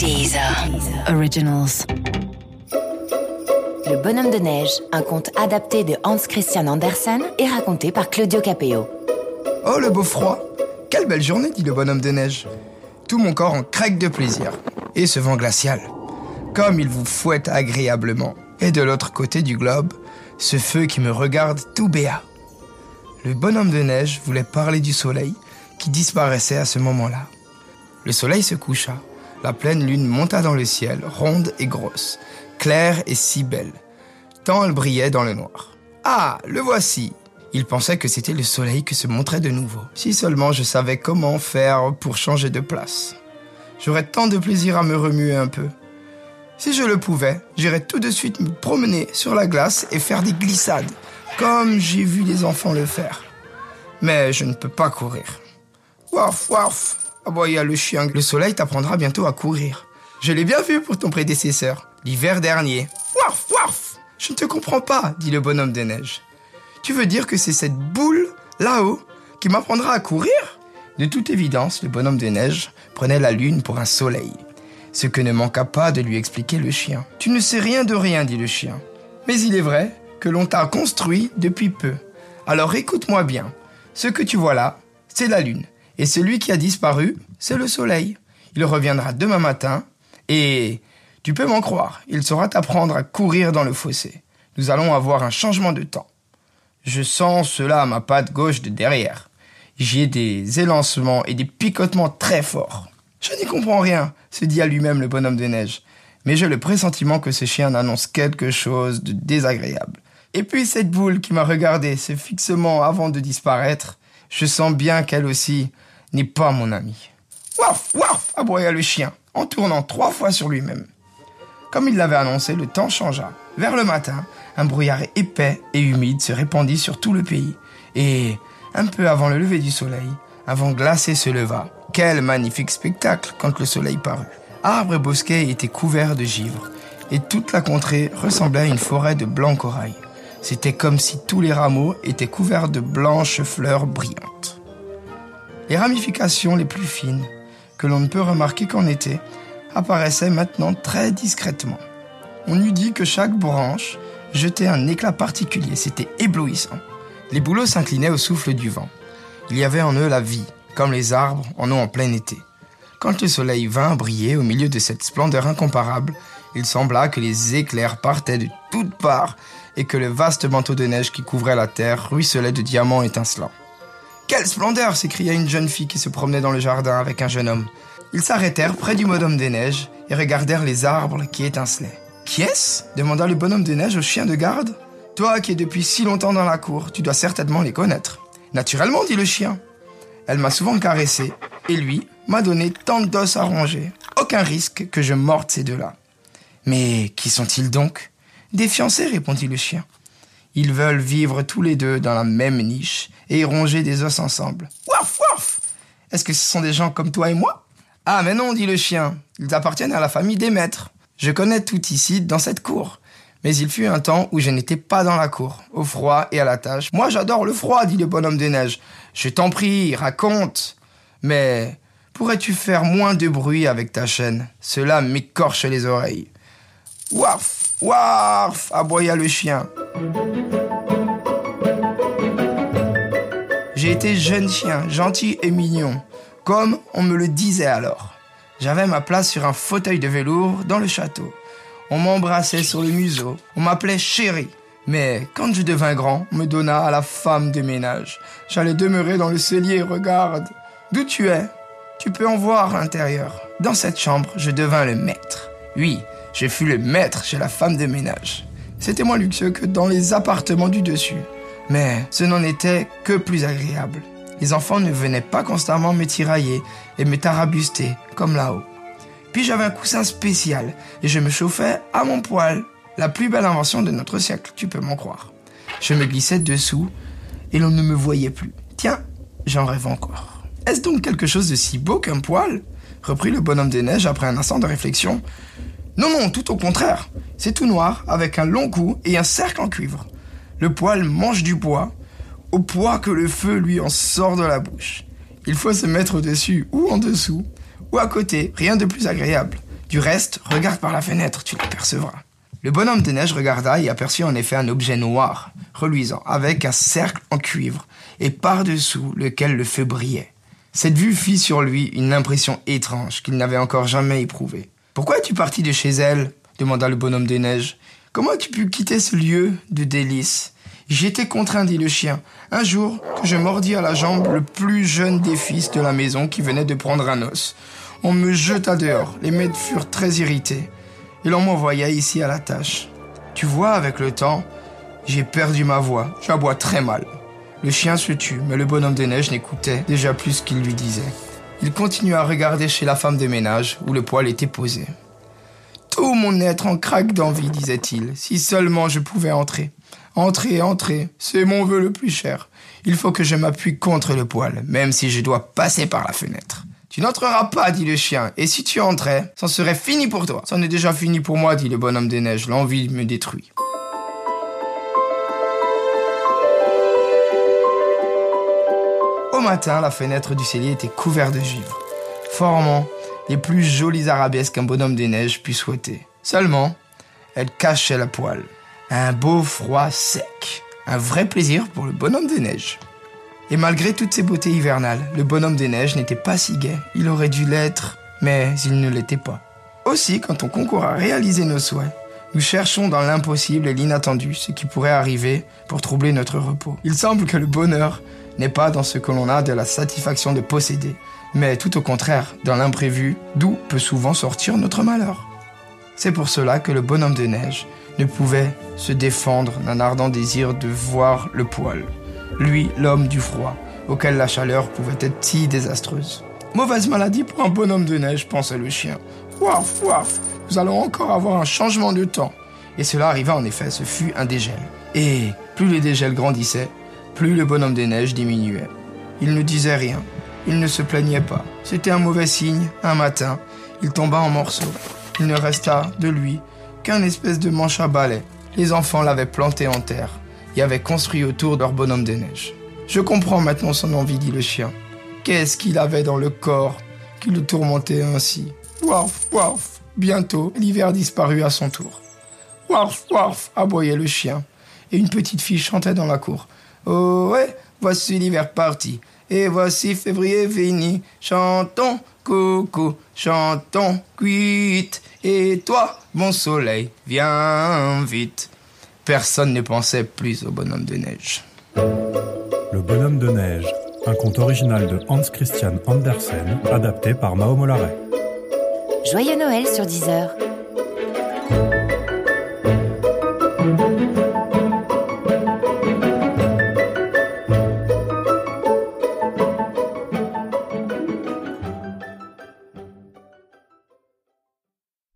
Deezer. Originals. Le bonhomme de neige, un conte adapté de Hans Christian Andersen et raconté par Claudio Capeo. Oh le beau froid Quelle belle journée, dit le bonhomme de neige. Tout mon corps en craque de plaisir. Et ce vent glacial. Comme il vous fouette agréablement. Et de l'autre côté du globe, ce feu qui me regarde tout béat. Le bonhomme de neige voulait parler du soleil qui disparaissait à ce moment-là. Le soleil se coucha. La pleine lune monta dans le ciel, ronde et grosse, claire et si belle, tant elle brillait dans le noir. Ah, le voici Il pensait que c'était le soleil qui se montrait de nouveau. Si seulement je savais comment faire pour changer de place. J'aurais tant de plaisir à me remuer un peu. Si je le pouvais, j'irais tout de suite me promener sur la glace et faire des glissades, comme j'ai vu les enfants le faire. Mais je ne peux pas courir. Waf, waf aboya le chien. Le soleil t'apprendra bientôt à courir. Je l'ai bien vu pour ton prédécesseur, l'hiver dernier. Waf, waf Je ne te comprends pas, dit le bonhomme de neige. Tu veux dire que c'est cette boule, là-haut, qui m'apprendra à courir? De toute évidence, le bonhomme de neige prenait la lune pour un soleil. Ce que ne manqua pas de lui expliquer le chien. Tu ne sais rien de rien, dit le chien. Mais il est vrai que l'on t'a construit depuis peu. Alors écoute-moi bien. Ce que tu vois là, c'est la lune. Et celui qui a disparu, c'est le soleil. Il reviendra demain matin et tu peux m'en croire, il saura t'apprendre à courir dans le fossé. Nous allons avoir un changement de temps. Je sens cela à ma patte gauche de derrière. J'y ai des élancements et des picotements très forts. Je n'y comprends rien, se dit à lui-même le bonhomme de neige. Mais j'ai le pressentiment que ce chien annonce quelque chose de désagréable. Et puis cette boule qui m'a regardé si fixement avant de disparaître, je sens bien qu'elle aussi n'est pas mon amie. Waf, waf, aboya le chien, en tournant trois fois sur lui-même. Comme il l'avait annoncé, le temps changea. Vers le matin, un brouillard épais et humide se répandit sur tout le pays. Et, un peu avant le lever du soleil, un vent glacé se leva. Quel magnifique spectacle quand le soleil parut. Arbres et bosquets étaient couverts de givre, et toute la contrée ressemblait à une forêt de blanc corail. C'était comme si tous les rameaux étaient couverts de blanches fleurs brillantes. Les ramifications les plus fines, que l'on ne peut remarquer qu'en été, apparaissaient maintenant très discrètement. On eût dit que chaque branche jetait un éclat particulier, c'était éblouissant. Les bouleaux s'inclinaient au souffle du vent. Il y avait en eux la vie, comme les arbres en ont en plein été. Quand le soleil vint briller au milieu de cette splendeur incomparable, il sembla que les éclairs partaient de toutes parts et que le vaste manteau de neige qui couvrait la terre ruisselait de diamants étincelants. Quelle splendeur s'écria une jeune fille qui se promenait dans le jardin avec un jeune homme. Ils s'arrêtèrent près du bonhomme des neiges et regardèrent les arbres qui étincelaient. Qui est-ce? demanda le bonhomme des neiges au chien de garde. Toi qui es depuis si longtemps dans la cour, tu dois certainement les connaître. Naturellement, dit le chien. Elle m'a souvent caressé, et lui m'a donné tant d'os à ronger. Aucun risque que je morde ces deux-là. Mais qui sont-ils donc? Des fiancés, répondit le chien. Ils veulent vivre tous les deux dans la même niche et ronger des os ensemble. Waf, waf Est-ce que ce sont des gens comme toi et moi? Ah, mais non, dit le chien. Ils appartiennent à la famille des maîtres. Je connais tout ici, dans cette cour. Mais il fut un temps où je n'étais pas dans la cour, au froid et à la tâche. Moi, j'adore le froid, dit le bonhomme des neiges. Je t'en prie, raconte. Mais pourrais-tu faire moins de bruit avec ta chaîne? Cela m'écorche les oreilles. Waf, waf, aboya le chien. J'ai été jeune chien, gentil et mignon, comme on me le disait alors. J'avais ma place sur un fauteuil de velours dans le château. On m'embrassait sur le museau, on m'appelait chéri. Mais quand je devins grand, on me donna à la femme de ménage. J'allais demeurer dans le cellier, regarde. D'où tu es? Tu peux en voir l'intérieur. Dans cette chambre, je devins le maître. Oui, je fus le maître chez la femme de ménage. C'était moins luxueux que dans les appartements du dessus. Mais ce n'en était que plus agréable. Les enfants ne venaient pas constamment me tirailler et me tarabuster comme là-haut. Puis j'avais un coussin spécial et je me chauffais à mon poil. La plus belle invention de notre siècle, tu peux m'en croire. Je me glissais dessous et l'on ne me voyait plus. Tiens, j'en rêve encore. Est-ce donc quelque chose de si beau qu'un poil? Reprit le bonhomme des neiges après un instant de réflexion. Non, non, tout au contraire. C'est tout noir, avec un long cou et un cercle en cuivre. Le poil mange du bois, au poids que le feu lui en sort de la bouche. Il faut se mettre dessus ou en dessous, ou à côté, rien de plus agréable. Du reste, regarde par la fenêtre, tu l'apercevras. Le bonhomme de neige regarda et aperçut en effet un objet noir, reluisant, avec un cercle en cuivre, et par-dessous lequel le feu brillait. Cette vue fit sur lui une impression étrange qu'il n'avait encore jamais éprouvée. Pourquoi es-tu parti de chez elle demanda le bonhomme de neige. Comment as-tu pu quitter ce lieu de délices? J'étais contraint, dit le chien, un jour que je mordis à la jambe le plus jeune des fils de la maison qui venait de prendre un os. On me jeta dehors, les maîtres furent très irrités, et l'on m'envoya ici à la tâche. Tu vois, avec le temps, j'ai perdu ma voix, j'aboie très mal. Le chien se tut, mais le bonhomme de neige n'écoutait déjà plus ce qu'il lui disait. Il continua à regarder chez la femme de ménage où le poêle était posé. Tout mon être en craque d'envie, disait-il, si seulement je pouvais entrer. Entrez, entrez, c'est mon vœu le plus cher. Il faut que je m'appuie contre le poêle, même si je dois passer par la fenêtre. Tu n'entreras pas, dit le chien, et si tu entrais, c'en serait fini pour toi. C'en est déjà fini pour moi, dit le bonhomme des neiges, l'envie me détruit. Matin, la fenêtre du cellier était couverte de givre, formant les plus jolies arabesques qu'un bonhomme des neiges puisse souhaiter. Seulement, elle cachait la poêle. Un beau froid sec. Un vrai plaisir pour le bonhomme des neiges. Et malgré toutes ces beautés hivernales, le bonhomme des neiges n'était pas si gai. Il aurait dû l'être, mais il ne l'était pas. Aussi, quand on concourt à réaliser nos souhaits, nous cherchons dans l'impossible et l'inattendu ce qui pourrait arriver pour troubler notre repos. Il semble que le bonheur n'est pas dans ce que l'on a de la satisfaction de posséder, mais tout au contraire dans l'imprévu, d'où peut souvent sortir notre malheur. C'est pour cela que le bonhomme de neige ne pouvait se défendre d'un ardent désir de voir le poil. Lui, l'homme du froid, auquel la chaleur pouvait être si désastreuse. Mauvaise maladie pour un bonhomme de neige, pensait le chien. Waf, waf, nous allons encore avoir un changement de temps. Et cela arriva en effet, ce fut un dégel. Et plus le dégel grandissait, plus le bonhomme des neiges diminuait. Il ne disait rien, il ne se plaignait pas. C'était un mauvais signe, un matin, il tomba en morceaux. Il ne resta de lui qu'un espèce de manche à balai. Les enfants l'avaient planté en terre et avaient construit autour leur bonhomme des neiges. Je comprends maintenant son envie, dit le chien. Qu'est-ce qu'il avait dans le corps qui le tourmentait ainsi? Bientôt, l'hiver disparut à son tour. Waf, waf aboyait le chien. Et une petite fille chantait dans la cour. Oh ouais, voici l'hiver parti. Et voici février fini. Chantons, coucou, chantons, cuite. Et toi, mon soleil, viens vite. Personne ne pensait plus au bonhomme de neige. Le bonhomme de neige, un conte original de Hans Christian Andersen, adapté par Mao Mollaret. Joyeux Noël sur Deezer.